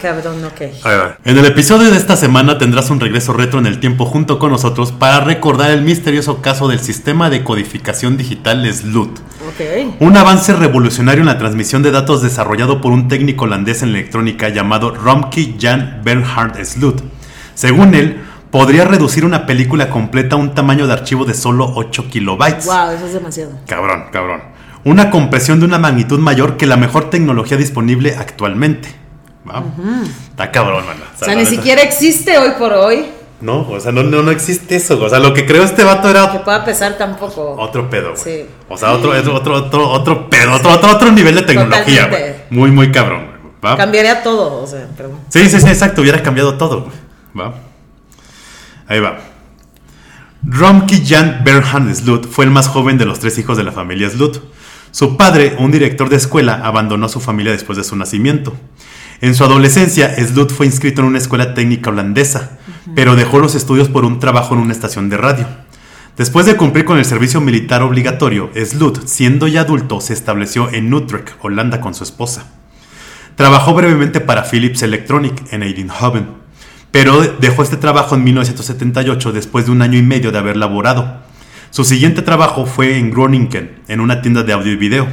cabrón, ok. Ahí va. En el episodio de esta semana tendrás un regreso retro en el tiempo junto con nosotros para recordar el misterioso caso del sistema de codificación digital SLUT. Un avance revolucionario en la transmisión de datos desarrollado por un técnico holandés en electrónica llamado Romke Jan Bernhard Slut. Según él, podría reducir una película completa a un tamaño de archivo de solo 8 kilobytes. Wow, eso es demasiado. Cabrón, cabrón. Una compresión de una magnitud mayor que la mejor tecnología disponible actualmente. ¿Va? Está cabrón, mano. O sea, ni neta- siquiera existe hoy por hoy No, o sea, no, no, no existe eso. O sea, lo que creó este vato era que pueda pesar tampoco. otro pedo, güey. Sí. O sea, otro, otro, otro, otro, pedo, otro, otro, otro nivel de tecnología, güey. Muy, muy cabrón, güey. ¿Va? Cambiaría todo, o sea, pero... Sí, sí, sí, exacto. Hubiera cambiado todo, güey. ¿Va? Ahí va. Romke Jan Bernhard Slut fue el más joven de los tres hijos de la familia Slut. Su padre, un director de escuela, abandonó a su familia después de su nacimiento. En su adolescencia, Slut fue inscrito en una escuela técnica holandesa, pero dejó los estudios por un trabajo en una estación de radio. Después de cumplir con el servicio militar obligatorio, Slut, siendo ya adulto, se estableció en Utrecht, Holanda, con su esposa. Trabajó brevemente para Philips Electronic en Eindhoven, pero dejó este trabajo en 1978 después de un año y medio de haber laborado. Su siguiente trabajo fue en Groningen, en una tienda de audio y video.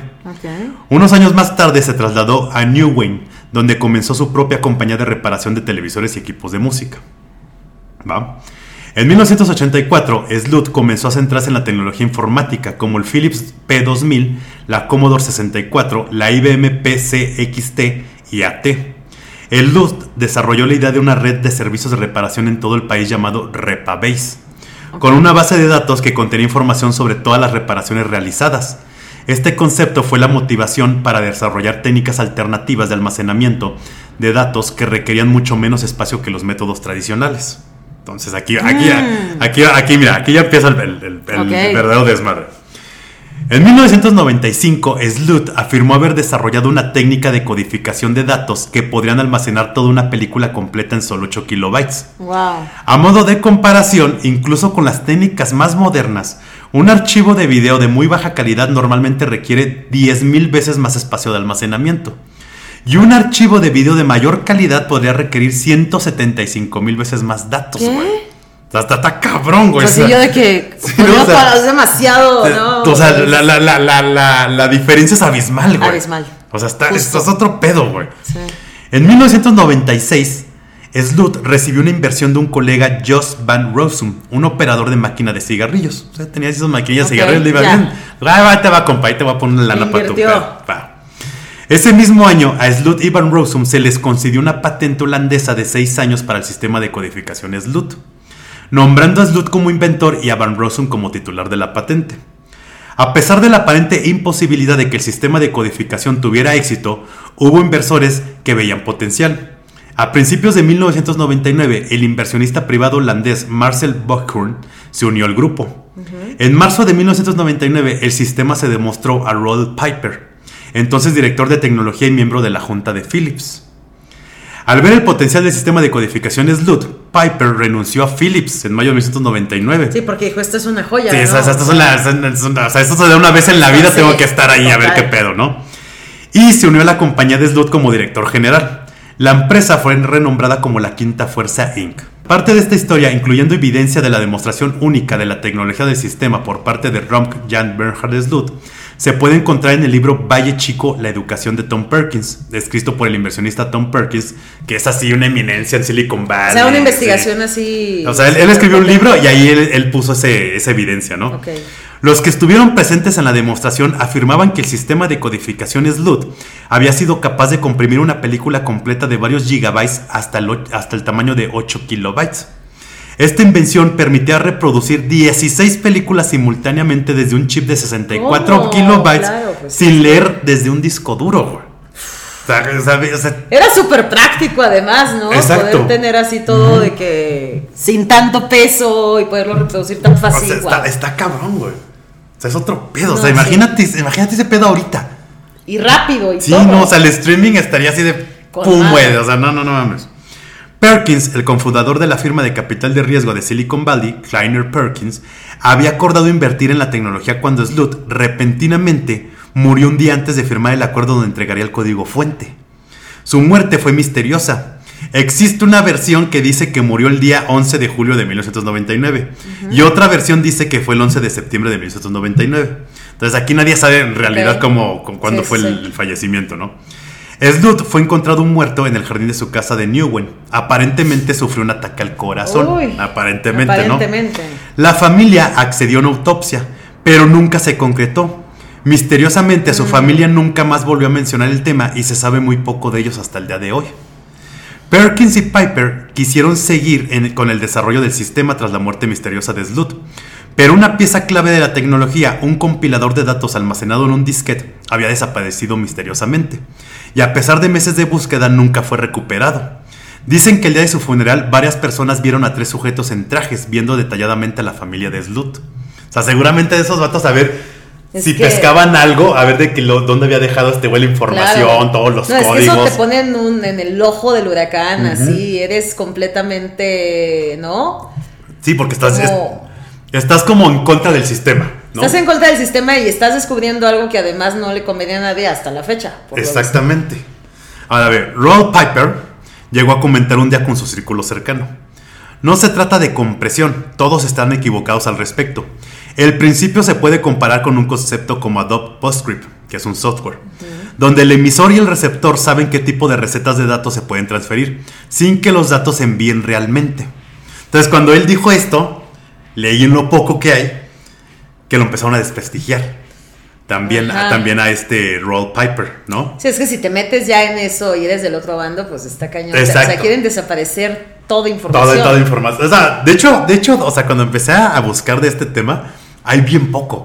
Unos años más tarde se trasladó a New Wayne, donde comenzó su propia compañía de reparación de televisores y equipos de música. ¿Va? En 1984, Slut comenzó a centrarse en la tecnología informática, como el Philips P2000, la Commodore 64, la IBM PCXT y AT. Slut desarrolló la idea de una red de servicios de reparación en todo el país llamado Repabase, con una base de datos que contenía información sobre todas las reparaciones realizadas. Este concepto fue la motivación para desarrollar técnicas alternativas de almacenamiento de datos que requerían mucho menos espacio que los métodos tradicionales. Entonces aquí, aquí, aquí, aquí, mira, aquí ya empieza el, el- el- el Ok. verdadero desmadre. En 1995, Slut afirmó haber desarrollado una técnica de codificación de datos que podrían almacenar toda una película completa en solo 8 kilobytes. Wow. A modo de comparación, incluso con las técnicas más modernas, un archivo de video de muy baja calidad normalmente requiere 10.000 veces más espacio de almacenamiento. Y un archivo de video de mayor calidad podría requerir 175.000 veces más datos, güey. O sea, está, cabrón, güey. Pues O sea, yo de que... Sí, no, o sea, es demasiado, ¿no? o sea, la, la, la, la, la, la diferencia es abismal, güey. Abismal. O sea, está, esto es otro pedo, güey. Sí. En 1996, Slut recibió una inversión de un colega, Jos Van Rossum, un operador de máquina de cigarrillos. O sea, tenía esas maquinillas de cigarrillos, le iba ya. bien. Ah, te va, compa, ahí te va a poner una lana para tu. Ese mismo año, a Slut y Van Rossum se les concedió una patente holandesa de 6 años para el sistema de codificación Slut, nombrando a Slut como inventor y a Van Rossum como titular de la patente. A pesar de la aparente imposibilidad de que el sistema de codificación tuviera éxito, hubo inversores que veían potencial. A principios de 1999, el inversionista privado holandés Marcel Buckhorn se unió al grupo. En marzo de 1999, el sistema se demostró a Rod Piper, entonces director de tecnología y miembro de la junta de Philips. Al ver el potencial del sistema de codificación SLUT, Piper renunció a Philips en mayo de 1999. Sí, porque dijo, esta es una joya, Sí, estas son las- son- o sea, esto una vez en la vida, Sí, tengo que estar ahí a ver qué pedo, ¿no? Y se unió a la compañía de Slot como director general. La empresa fue renombrada como la Quinta Fuerza Inc. Parte de esta historia, incluyendo evidencia de la demostración única de la tecnología del sistema por parte de Romk Jan Bernhard Slot, se puede encontrar en el libro Valle Chico, la educación de Tom Perkins, escrito por el inversionista Tom Perkins, que es así una eminencia en Silicon Valley. O sea, una sí. investigación así... O sea, él, él escribió un libro y ahí él, él puso ese- esa evidencia, ¿no? Ok. Los que estuvieron presentes en la demostración afirmaban que el sistema de codificación SLUT había sido capaz de comprimir una película completa de varios gigabytes hasta el, hasta el tamaño de 8 kilobytes. Esta invención permitía reproducir 16 películas simultáneamente desde un chip de 64 ¿Cómo? kilobytes Claro, pues sin leer desde un disco duro, güey. O sea, o sea, o sea, Era súper práctico además, ¿no? Exacto. Poder tener así todo de que sin tanto peso y poderlo reproducir tan o fácil. sea, está, está cabrón, güey. Sea, es otro pedo. o sea, sí. imagínate, imagínate ese pedo ahorita. Y rápido y Sí, todo. no, o sea, el streaming estaría así de pum, güey. O sea, no, no, no mames. Perkins, el cofundador de la firma de capital de riesgo de Silicon Valley, Kleiner Perkins, había acordado invertir en la tecnología cuando Slut repentinamente murió un día antes de firmar el acuerdo donde entregaría el código fuente. Su muerte fue misteriosa. Existe una versión que dice que murió el día 11 de julio de 1999 y otra versión dice que fue el 11 de septiembre de 1999. Entonces aquí nadie sabe en realidad cómo, con- cuándo Sí, fue el, sí. el fallecimiento, ¿no? Slud fue encontrado muerto en el jardín de su casa de Newen. Aparentemente sufrió un ataque al corazón. Uy, aparentemente, ¿no? aparentemente. La familia accedió a una autopsia, pero nunca se concretó. Misteriosamente, Mm. su familia nunca más volvió a mencionar el tema y se sabe muy poco de ellos hasta el día de hoy. Perkins y Piper quisieron seguir con el desarrollo del sistema tras la muerte misteriosa de Slud, pero una pieza clave de la tecnología, un compilador de datos almacenado en un disquete, había desaparecido misteriosamente, y a pesar de meses de búsqueda nunca fue recuperado. Dicen que el día de su funeral varias personas vieron a tres sujetos en trajes viendo detalladamente a la familia de Slud. O sea, seguramente de esos vatos a ver Es si que- pescaban algo, a ver de que lo, dónde había dejado este güey la información, Claro. todos los no, códigos. Es que eso te pone en, un- en el ojo del huracán, así, eres completamente, ¿no? Sí, porque estás, Como- es- estás como en contra del sistema, ¿no? Estás en contra del sistema y estás descubriendo algo que además no le convenía a nadie hasta la fecha. Exactamente. Ahora a ver, Roll Piper llegó a comentar un día con su círculo cercano. No se trata de compresión, todos están equivocados al respecto. El principio se puede comparar con un concepto como Adobe PostScript, que es un software, donde el emisor y el receptor saben qué tipo de recetas de datos se pueden transferir, sin que los datos se envíen realmente. Entonces, cuando él dijo esto, leí en lo poco que hay, que lo empezaron a desprestigiar. También, Ajá. también a este Roll Piper, ¿no? Sí, es que si te metes ya en eso y eres del otro bando, pues está cañón. O sea, O sea, Exacto. quieren desaparecer toda información. Toda, toda información. O sea, de hecho, de hecho, o sea, cuando empecé a buscar de este tema, hay bien poco.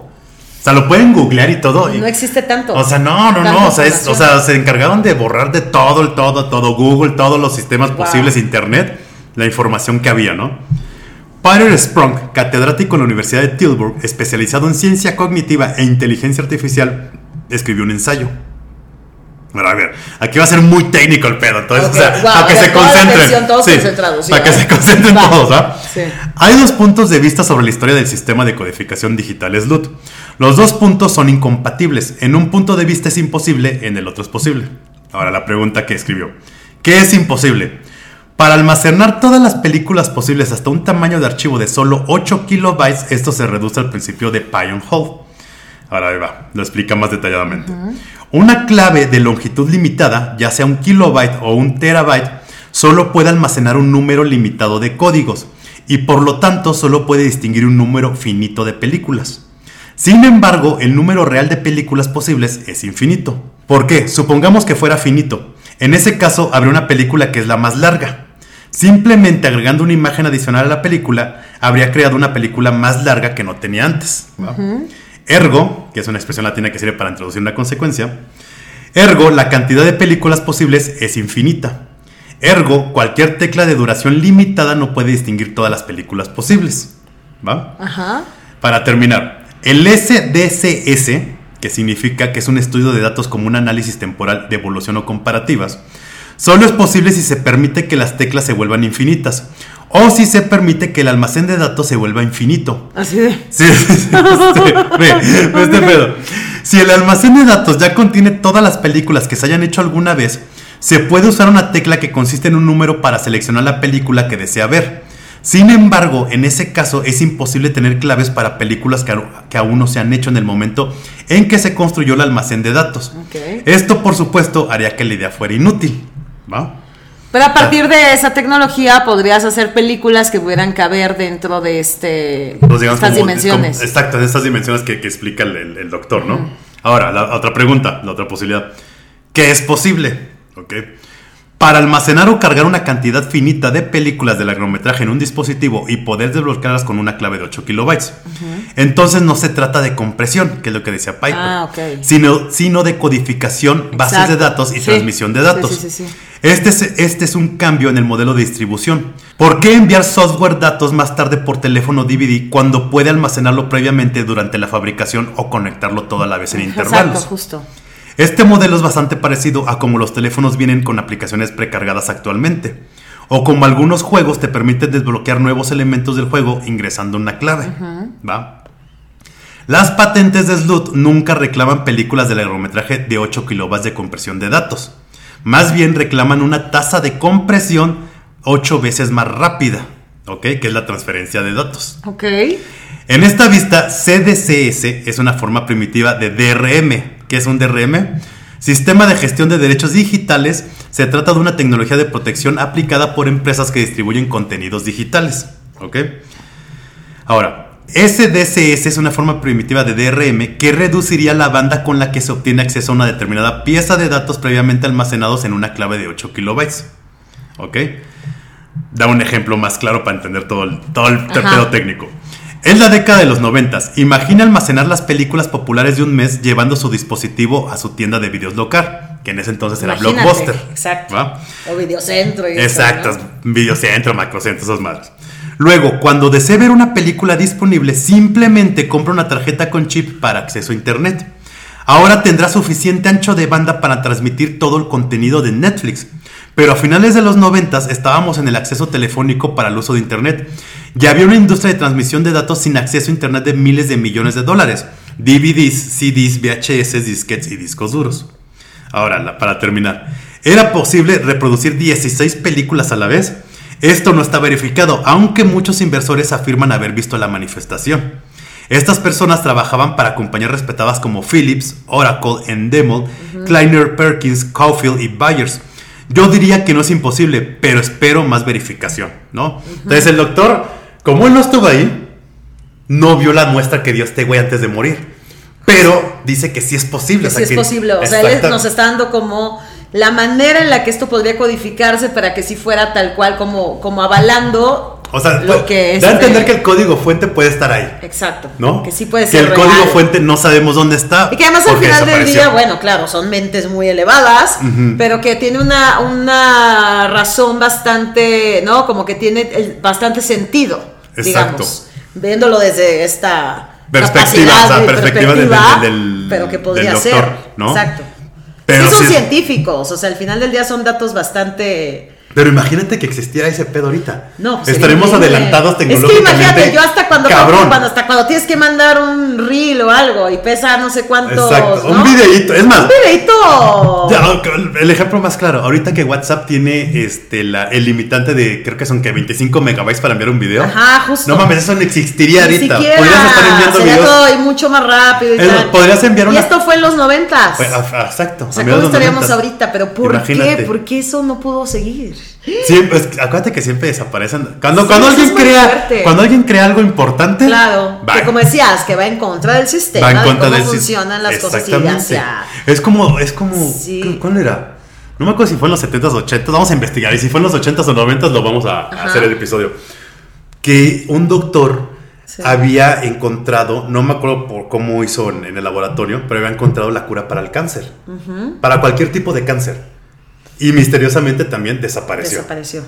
O sea, lo pueden googlear y todo. y- No existe tanto. o sea, no, no, no. O sea, es- o información. sea, se encargaron de borrar de todo, el todo, todo Google, todos los sistemas Wow. posibles, Internet, la información que había, ¿no? Peter Sprung, catedrático en la Universidad de Tilburg, especializado en ciencia cognitiva e inteligencia artificial, escribió un ensayo. Bueno, a ver, aquí va a ser muy técnico el pedo, entonces, Ok, o sea, wow, para que se concentren. todos sí, para que se concentren Va. todos. Sí. Hay dos puntos de vista sobre la historia del sistema de codificación digital SLUT. Los dos puntos son incompatibles. En un punto de vista es imposible, en el otro es posible. Ahora la pregunta que escribió. ¿Qué es imposible? Para almacenar todas las películas posibles hasta un tamaño de archivo de solo 8 kilobytes, esto se reduce al principio de Pion Hall. Ahora ahí va, lo explica más detalladamente. Una clave de longitud limitada, ya sea un kilobyte o un terabyte, solo puede almacenar un número limitado de códigos y por lo tanto solo puede distinguir un número finito de películas. Sin embargo, el número real de películas posibles es infinito. ¿Por qué? Supongamos que fuera finito. En ese caso, habría una película que es la más larga. Simplemente agregando una imagen adicional a la película, habría creado una película más larga que no tenía antes. Ergo, que es una expresión latina que sirve para introducir una consecuencia, ergo, la cantidad de películas posibles es infinita. Ergo, cualquier tecla de duración limitada no puede distinguir todas las películas posibles. ¿Va? Ajá. Para terminar, el SDCS, que significa que es un estudio de datos como un análisis temporal de evolución o comparativas, solo es posible si se permite que las teclas se vuelvan infinitas o si se permite que el almacén de datos se vuelva infinito. Así de. Sí, sí, sí, sí, ve, ve este pedo. Si el almacén de datos ya contiene todas las películas que se hayan hecho alguna vez, se puede usar una tecla que consiste en un número para seleccionar la película que desea ver. Sin embargo, en ese caso es imposible tener claves para películas que, aún no se han hecho en el momento en que se construyó el almacén de datos. Esto, por supuesto, haría que la idea fuera inútil. ¿va? Pero a partir de esa tecnología podrías hacer películas que pudieran caber dentro de este Pues digamos estas como- dimensiones. como- exacto, en estas dimensiones que, que explica el, el- el doctor, ¿no? Ahora, la otra pregunta, la otra posibilidad. ¿Qué es posible? ¿Ok? Para almacenar o cargar una cantidad finita de películas de largometraje en un dispositivo y poder desbloquearlas con una clave de 8 kilobytes. Entonces no se trata de compresión, que es lo que decía Piper, Ah, sino, sino de codificación, bases de datos y Sí. transmisión de datos. sí, sí, sí. Este es, este es un cambio en el modelo de distribución. ¿Por qué enviar software datos más tarde por teléfono DVD cuando puede almacenarlo previamente durante la fabricación o conectarlo todo a la vez en intervalos? Exacto, justo. Este modelo es bastante parecido a como los teléfonos vienen con aplicaciones precargadas actualmente, o como algunos juegos te permiten desbloquear nuevos elementos del juego ingresando una clave. ¿Va? Las patentes de SLUT nunca reclaman películas de largometraje de 8 kilobytes de compresión de datos. Más bien reclaman una tasa de compresión ocho veces más rápida, ¿ok? Que es la transferencia de datos. Ok. En esta vista, CDCS es una forma primitiva de DRM. ¿Qué es un DRM? Sistema de gestión de derechos digitales. Se trata de una tecnología de protección aplicada por empresas que distribuyen contenidos digitales. ¿Ok? Ahora, SDCS es una forma primitiva de DRM que reduciría la banda con la que se obtiene acceso a una determinada pieza de datos previamente almacenados en una clave de 8 kilobytes. ¿Ok? Da un ejemplo más claro para entender todo el, todo el pedo técnico. Es la década de los noventas. Imagina almacenar las películas populares de un mes llevando su dispositivo a su tienda de videos local, que en ese entonces era Blockbuster. Exacto. ¿va? O Videocentro. Y eso, Exacto, ¿no? Videocentro, Macrocentro, esas madres. Luego, cuando desee ver una película disponible, simplemente compra una tarjeta con chip para acceso a internet. Ahora tendrá suficiente ancho de banda para transmitir todo el contenido de Netflix. Pero a finales de los 90 estábamos en el acceso telefónico para el uso de internet. Ya había una industria de transmisión de datos sin acceso a internet de miles de millones de dólares. DVDs, CDs, VHS, disquetes y discos duros. Ahora, para terminar, ¿era posible reproducir 16 películas a la vez? Esto no está verificado, aunque muchos inversores afirman haber visto la manifestación. Estas personas trabajaban para compañías respetadas como Philips, Oracle, Endemol, Kleiner Perkins, Caulfield y Byers. Yo diría que no es imposible, pero espero más verificación, ¿no? Entonces el doctor, como él no estuvo ahí, no vio la muestra que dio este güey antes de morir. Pero dice que sí es posible. Que o sí es que- posible. O sea, él nos está dando como la manera en la que esto podría codificarse para que sí fuera tal cual como, como avalando O sea, lo pues, que da a este- entender que el código fuente puede estar ahí, Exacto. ¿no? Que sí puede Que ser el código fuente no sabemos dónde está. Y que además al final del día, bueno, claro, son mentes muy elevadas, pero que tiene una, una razón bastante, ¿no? Como que tiene bastante sentido, Exacto. digamos, viéndolo desde esta Perspectiva, o sea, perspectiva del- pero que podría del ser, doctor, ¿no? exacto. Pero sí son científicos, o sea, al final del día son datos bastante Pero imagínate que existiera ese pedo ahorita. No, pues Estaremos adelantados Es que tecnológicamente. imagínate, yo hasta cuando, Cabrón. cuando hasta cuando tienes que mandar un reel o algo y pesa no sé cuántos. Exacto. ¿no? Un videíto. Es más, Un videíto. El ejemplo más claro, ahorita que WhatsApp tiene este la, el limitante de creo que son que 25 megabytes para enviar un video. Ajá, justo. No mames, eso no existiría Ni ahorita. siquiera. Podrías estar enviando Sería videos. todo y mucho más rápido y tal. podrías enviar Y esto fue en los noventas. Pues, ah, exacto. o sea, ¿cómo estaríamos 90s. ahorita? Pero ¿por Imagínate. qué? ¿Por qué eso no pudo seguir? Siempre, es que acuérdate que siempre desaparecen. Cuando, Sí, cuando alguien crea, cuando alguien crea algo importante, Claro. Que como decías, que va en contra del sistema, va en de contra cómo del funcionan las cosas y Exactamente. Es como, es como, Sí. ¿cu- ¿cuál era? No me acuerdo si fue en los 70s, 80s, vamos a investigar. Y si fue en los 80s o 90s, lo vamos a, a hacer el episodio. Que un doctor Sí. había encontrado, no me acuerdo por cómo hizo en, en el laboratorio, pero había encontrado la cura para el cáncer. Para cualquier tipo de cáncer. Y misteriosamente también desapareció. Desapareció.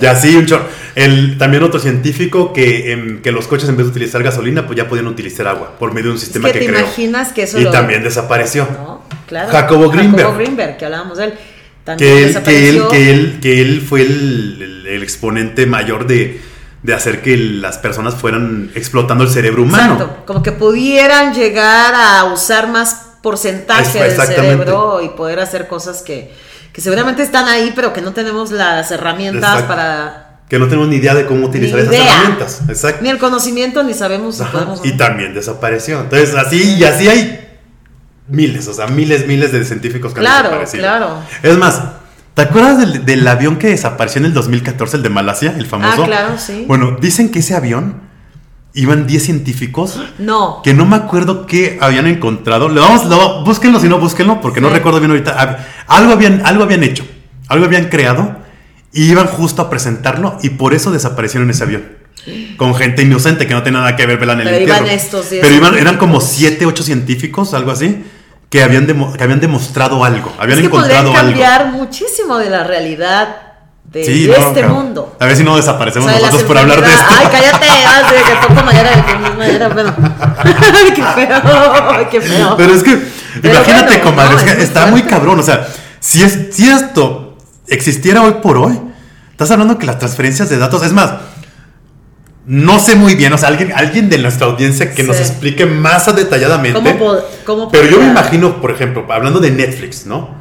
Ya sí, un chorro. El, también otro científico que, em, que los coches en vez de utilizar gasolina, pues ya podían utilizar agua por medio de un Es sistema que que, te creó. imaginas que eso Y lo- también desapareció. ¿no? Claro. Jacobo Greenberg. Jacobo Greenberg, que hablábamos de él. También Que él, que, él, que, él, que él fue el, el- el exponente mayor de, de hacer que las personas fueran explotando el cerebro humano. Exacto, como que pudieran llegar a usar más porcentaje Es- del cerebro y poder hacer cosas que, que seguramente están ahí, pero que no tenemos las herramientas Exacto. para... Que no tenemos ni idea de cómo utilizar esas herramientas. Exacto. Ni el conocimiento, ni sabemos si Ajá, podemos... Y también desapareció. Entonces, así y así hay miles, o sea, miles, miles de científicos que han Claro, desaparecido. claro. Es más, ¿te acuerdas del, del avión que desapareció en el 2014, el de Malasia, el famoso? Ah, claro, sí. Bueno, dicen que ese avión iban 10 científicos No. que no me acuerdo qué habían encontrado. Le vamos, lo- búsquenlo si no, búsquenlo, porque no Sí. recuerdo bien ahorita. Hab- Algo habían, algo habían hecho, algo habían creado y iban justo a presentarlo y por eso desaparecieron ese avión. Con gente inocente que no tenía nada que ver ¿verdad? en el Pero iban estos Pero iban, eran como 7, 8 científicos, algo así, que habían, que habían demostrado algo, habían es que encontrado algo. cambiar muchísimo de la realidad de, Sí, de no, este mundo. A ver si no O desaparecemos sea, de nosotros por hablar de esto. Ay, cállate, ah, sí, que toco madera, que toco madera, bueno. Ay, qué feo, qué feo. Pero es que, Pero imagínate, bueno, comadre, no, es que es muy está muy cabrón. O sea, si, es, si esto existiera hoy por hoy, estás hablando que las transferencias de datos, es más, no sé muy bien, o sea, alguien, alguien de nuestra audiencia que nos explique más detalladamente. ¿Cómo, po- cómo pero yo me imagino, por ejemplo, hablando de Netflix, ¿no?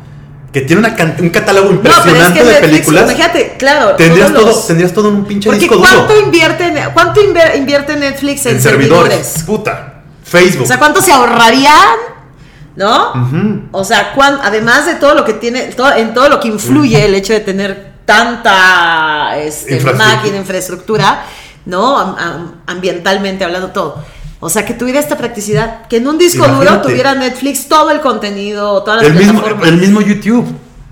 Que tiene una un catálogo No, pero es impresionante que de Netflix, películas, Imagínate, claro. tendrías todo, los- tendrías todo en un pinche Porque disco duro. ¿cuánto invierte, en- cuánto invierte Netflix en, En servidores. servidores? Puta. Facebook. O sea, ¿cuánto se ahorrarían? ¿No? O sea, cuán- además de todo lo que tiene, todo- en todo lo que influye el hecho de tener tanta este, Infraestructura. máquina, infraestructura, ¿no? Am- am- ambientalmente hablando todo. O sea, que tuviera esta practicidad, que en un disco duro tuviera Netflix todo el contenido, todas las el, mismo, el mismo YouTube.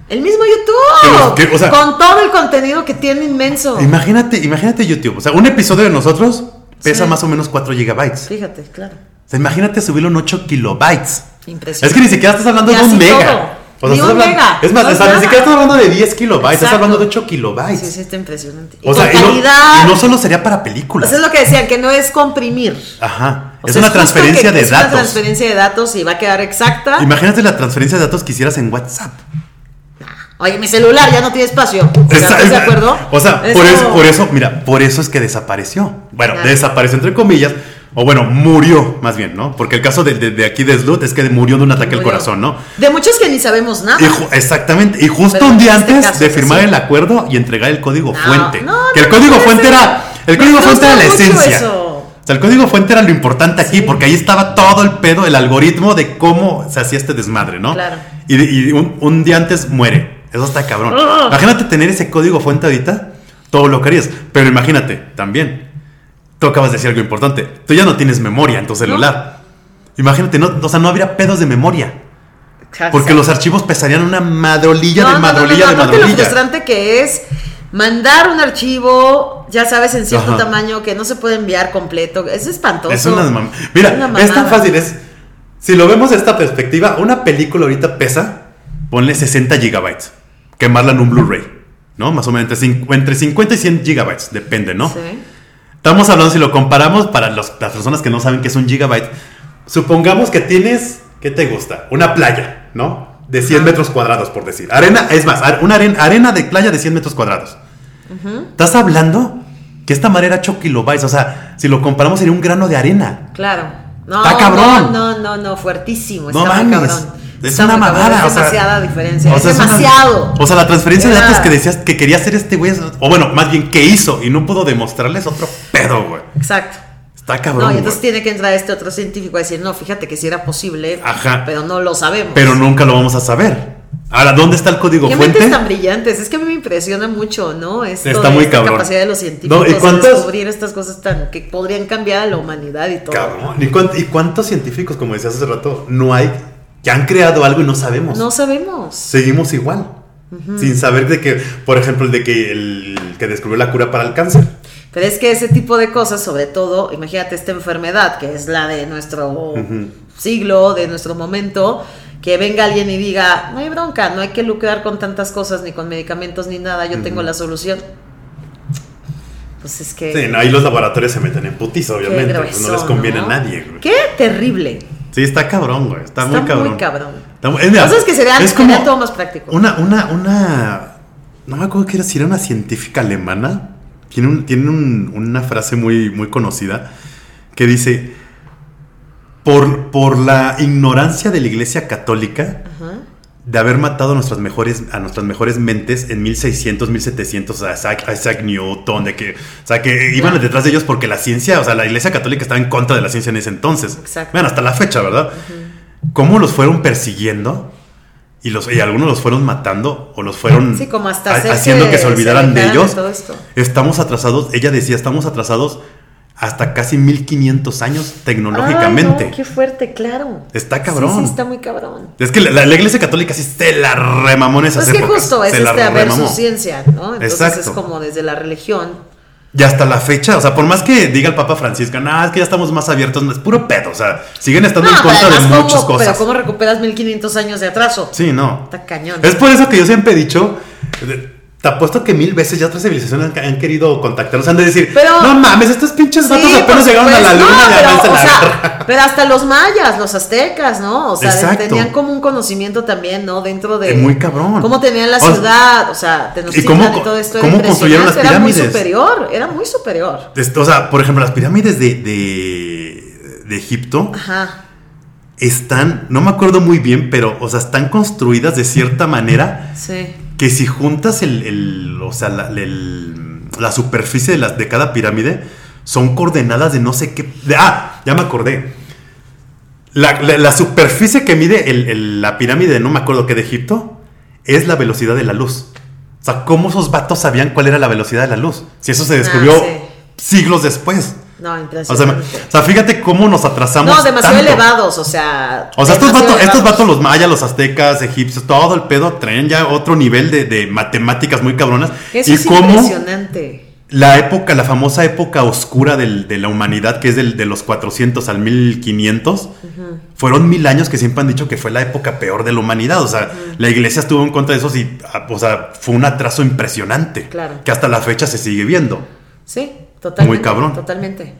El mismo YouTube. Que- que- o sea- con todo el contenido que tiene inmenso. Imagínate, imagínate YouTube. O sea, un episodio de nosotros pesa Sí. más o menos 4 gigabytes. Fíjate, claro. O sea, imagínate subirlo en 8 kilobytes. Impresionante. Es que ni siquiera estás hablando de un mega. todo. O sea, hablando- mega. Es más, No es ni siquiera estás hablando de 10 kilobytes, estás hablando de 8 kilobytes. Sí, sí, está impresionante. Y O sea, con y no, calidad. y no solo sería para películas. Pues es lo que decían, que no es comprimir. Ajá. O es sea, una transferencia de es datos. una transferencia de datos y va a quedar exacta. Imagínate la transferencia de datos que hicieras en WhatsApp. Oye, mi celular ya no tiene espacio. ¿Estás de acuerdo? O sea, Es por eso, como- por eso, mira, por eso es que desapareció. Bueno, Claro. desapareció entre comillas. O bueno, murió más bien, ¿no? Porque el caso de, de- de aquí de Slut es que murió de un ataque al corazón, ¿no? De muchos que ni sabemos nada. Y exactamente. Y justo Pero un día este antes de firmar el acuerdo y entregar el código No, fuente. no, que el código fuente era. El código fuente era la esencia. eso. O sea, el código fuente era lo importante aquí, Sí. porque ahí estaba todo el pedo, el algoritmo de cómo se hacía este desmadre, ¿no? Claro. Y, y un, un día antes muere. Eso está cabrón. Ugh. Imagínate tener ese código fuente ahorita, todo lo que harías. Pero imagínate, también, tú acabas de decir algo importante. Tú ya no tienes memoria en tu celular. Imagínate, no, o sea, no habría pedos de memoria. Porque los archivos pesarían una madrolilla No, de madrolilla no, de aparte lo madrolilla. frustrante que es mandar un archivo, ya sabes, en cierto Ajá. tamaño que no se puede enviar completo. Es espantoso. Es una mam- Mira, Es una es tan fácil, es. Si lo vemos de esta perspectiva, una película ahorita pesa, ponle 60 gigabytes. Quemarla en un Blu-ray, ¿no? Más o menos entre, cin- entre 50 y 100 gigabytes, depende, ¿no? Sí. Estamos hablando, si lo comparamos para los- las personas que no saben qué es un gigabyte, supongamos que tienes, ¿qué te gusta? Una playa, ¿no? De 100 Ajá. metros cuadrados, por decir. Arena, es más, una arena, arena de playa de 100 metros cuadrados. Estás hablando que esta madre era 8 kilobytes, o sea, si lo comparamos sería un grano de arena. Claro. No, Está cabrón. No, no, no, no, fuertísimo. No está mames. cabrón. Es una mamada. Es o sea, demasiada diferencia. o sea, es una- demasiado. o sea, la transferencia de datos que decías que quería hacer este güey, es- o bueno, más bien que hizo y no pudo demostrarles otro pedo, güey. Exacto. Está cabrón. No, y entonces tiene que entrar este otro científico a decir, no, fíjate que sí era posible, Ajá. pero no lo sabemos. Pero nunca lo vamos a saber. Ahora, ¿dónde está el código ¿Qué fuente? tan brillantes? Es que a mí me impresiona mucho, ¿no? Esto Está muy esta cabrón. capacidad de los científicos No, ¿y de descubrir estas cosas tan que podrían cambiar a la humanidad y todo. Cabrón. ¿Y, y cuántos científicos, como decías hace rato, no hay que han creado algo y no sabemos? No sabemos. Seguimos igual. Sin saber de que, por ejemplo, el de que el que descubrió la cura para el cáncer. Pero es que ese tipo de cosas, sobre todo, imagínate esta enfermedad que es la de nuestro siglo, de nuestro momento, que venga alguien y diga, no hay bronca, no hay que lucrar con tantas cosas, ni con medicamentos, ni nada, yo tengo la solución. Pues es que... Sí, no, ahí los laboratorios se meten en putizo, qué obviamente. pues no les conviene ¿no? a nadie, güey. Qué terrible. Sí, está cabrón, güey. Está, Está muy cabrón. muy cabrón. Está muy- es, mira, Cosas que serían, es como todo más práctico. Una, una, una. No me acuerdo que era si era una científica alemana. Tiene, un- tiene un- una frase muy, muy conocida que dice: por, por la ignorancia de la iglesia católica Ajá. De haber matado a nuestras mejores, a nuestras mejores mentes en 1600, 1700, a Isaac, a Isaac Newton, de que, o sea, que iban detrás de ellos porque la ciencia, o sea, la iglesia católica estaba en contra de la ciencia en ese entonces. Exacto. Bueno, hasta la fecha, ¿verdad? ¿Cómo los fueron persiguiendo? Y, los, y algunos los fueron matando o los fueron Sí, como hasta ha- hacer haciendo que, se se olvidaran de ellos. todo esto. Estamos atrasados, ella decía, estamos atrasados hasta casi 1500 años tecnológicamente. Ay, no, qué fuerte, claro. Está cabrón. Sí, sí, está muy cabrón. Es que la, la- la iglesia católica sí se la remamó en esas Pues es que épocas. justo es se este remamó. versus ciencia, ¿no? Entonces Exacto. es como desde la religión. Y hasta la fecha, o sea, por más que diga el Papa Francisco, no, es que ya estamos más abiertos, no, es puro pedo, o sea, siguen estando en No, pero contra de muchas ¿cómo- cosas. Pero ¿cómo recuperas 1500 años de atraso? Sí, no. Está cañón. Es por eso que yo siempre he dicho, te apuesto que mil veces ya otras civilizaciones han, han querido contactarnos, han de decir, Pero- no mames, estos pinches Sí, vatos por apenas llegaron a la luna No, y pero, o la sea, pero hasta los mayas, los aztecas, ¿no? O sea, Exacto. tenían como un conocimiento también, ¿no? Dentro de Es muy cabrón. cómo tenían la ciudad, o sea, Tenochtitlan ¿y y, cómo- todo esto cómo era construyeron las impresionante, Era muy pirámides? superior, era muy superior. O sea, por ejemplo, las pirámides de, de, de Egipto, Ajá. están, no me acuerdo muy bien, pero, o sea, están construidas de cierta manera Sí. Que si juntas el, el- o sea, la, el- la superficie de, las, de cada pirámide, son coordenadas de no sé qué. de- ah, ya me acordé. La, la- la superficie que mide el- el- la pirámide, de no me acuerdo qué de Egipto, es la velocidad de la luz. O sea, ¿cómo esos vatos sabían cuál era la velocidad de la luz? Si eso se descubrió Ah, sí. siglos después. No, O sea, impresionante. o sea, fíjate cómo nos atrasamos. no, demasiado tanto. elevados, o sea. O sea, estos vatos, estos vatos, los mayas, los aztecas, egipcios, todo el pedo traen ya otro nivel de, de matemáticas muy cabronas. Eso y es cómo impresionante. la época, la famosa época oscura del- de la humanidad, que es del- de los 400 al 1500, fueron mil años que siempre han dicho que fue la época peor de la humanidad. O sea, la iglesia estuvo en contra de eso y, ah, o sea, fue un atraso impresionante. Claro. Que hasta la fecha se sigue viendo. Sí, totalmente. Muy cabrón. Totalmente.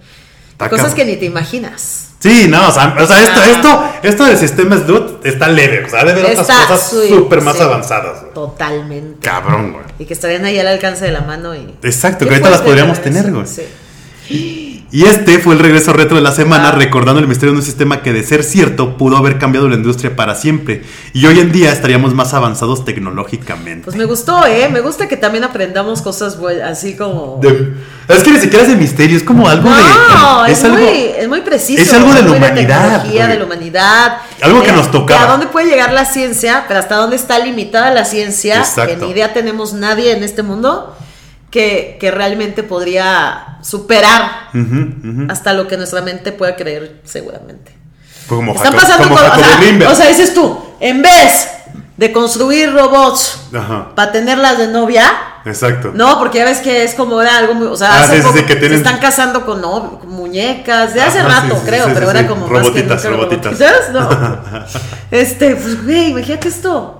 Está Cosas cabrón. que ni te imaginas. Sí, no, o sea, o sea, esto, esto, esto del sistema SLUT está leve, o sea, debe haber otras cosas súper más sí, avanzadas. güey. Totalmente. Cabrón, güey. Y que estarían ahí al alcance de la mano y. Exacto, que ahorita las podríamos tener, güey. sí. Y este fue el regreso retro de la semana, Ah. recordando el misterio de un sistema que, de ser cierto, pudo haber cambiado la industria para siempre. Y hoy en día estaríamos más avanzados tecnológicamente. Pues me gustó, ¿eh? Me gusta que también aprendamos cosas así como. De- es que ni siquiera es de misterio, es como algo no, de. es, muy, es muy preciso. es algo de la humanidad, de la humanidad. Algo que de- nos tocaba. de ¿A dónde puede llegar la ciencia? Pero hasta dónde está limitada la ciencia. Exacto. Que ni idea tenemos nadie en este mundo que, que realmente podría superar Ujú, ujú. hasta lo que nuestra mente pueda creer, seguramente. Fue como Están Jacob- pasando como cosas. O, sea, o sea, dices tú, en vez de construir robots para tenerlas de novia. exacto. No, porque ya ves que es como era algo muy. O sea, Ah, hace sí, poco sí, que tienen- se están casando con, no, con muñecas. De hace Ajá, rato, sí, creo, pero era como Robotitas, más que robotitas. robotitas, No. este, pues, güey, imagínate esto.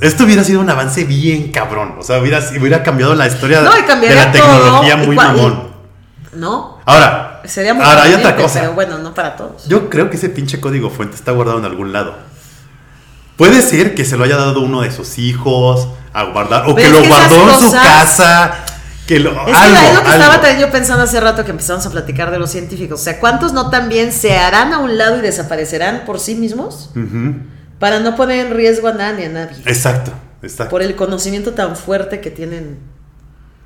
Esto hubiera sido un avance bien cabrón. O sea, hubiera, hubiera cambiado la historia No, de la tecnología todo, muy cua- mamón. ¿No? Ahora, Sería muy ahora hay otra cosa. Pero bueno, no para todos. Yo creo que ese pinche código fuente está guardado en algún lado. Puede ser que se lo haya dado uno de sus hijos a guardar, o Pero que lo que guardó en su casa, que lo, Es que algo, lo que algo. estaba también yo pensando hace rato que empezamos a platicar de los científicos. O sea, ¿cuántos no también se harán a un lado y desaparecerán por sí mismos? Ujú. Para no poner en riesgo a nada ni a nadie. Exacto, exacto. Por el conocimiento tan fuerte que tienen.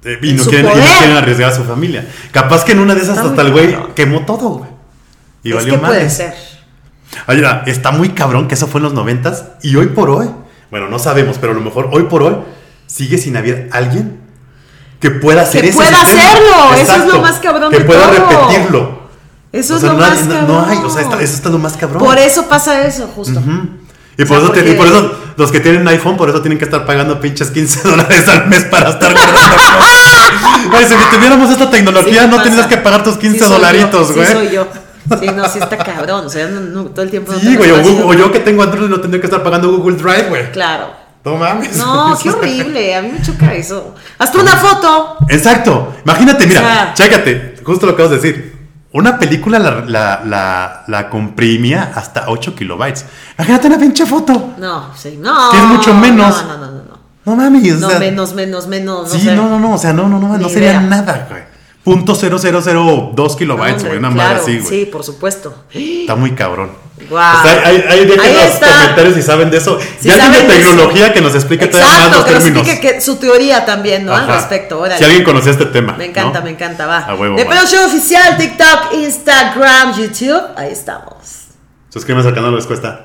Eh, y, no quieren, y no poder. quieren arriesgar a su familia. Capaz que en una de esas Está hasta el güey quemó todo, güey. Y es valió que puede madres. ser. Oye, está muy cabrón que eso fue en los noventas y hoy por hoy, bueno, no sabemos, pero a lo mejor hoy por hoy sigue sin haber alguien que pueda hacer Que ese pueda hacerlo, eso es lo más cabrón Que de pueda todo. repetirlo. Eso O es sea, lo no, más no- cabrón. no hay, o sea, está- eso está lo más cabrón. Por eso pasa eso, justo. Ujú. Y por, O sea, eso te- y por eso los que tienen iPhone, por eso tienen que estar pagando pinches 15 dólares al mes para estar guardando cosas. Güey, si tuviéramos esta tecnología, Sí, no tendrías que pagar tus 15 Sí dolaritos, güey. Sí, soy yo. Sí, no, sí está cabrón. O sea, no- no, todo el tiempo. Sí, güey, o. Google- o yo que tengo Android no tendría que estar pagando Google Drive, güey. Claro. No mames. No, qué horrible. A mí me choca eso. Hazte una foto. Exacto. Imagínate, mira, O sea- chécate, justo lo que acabas de decir. Una película la, la, la, la comprimía hasta 8 kilobytes. Imagínate una pinche foto. No, sí, no. Que es mucho menos. No, no, no, no. no. No mames. o No, sea, menos, menos, menos. Sí, no, no, no, no. O sea, no, no, no. No sería idea. nada, güey. Punto 0002 kilobytes, güey. Una claro, madre así, güey. Sí, por supuesto. Está muy cabrón. Guau. O sea, ahí, ahí dejen Ahí los está. comentarios si saben de eso. Si y alguien de saben de eso. tecnología que nos explique todavía más Exacto, los que nos términos. explique que su teoría también, ¿no? Al respecto. Órale. Si alguien conocía este tema. Me encanta, ¿no? me encanta, va. A huevo, de va. Pero Show Oficial, TikTok, Instagram, YouTube. Ahí estamos. Suscríbanse al canal, les cuesta.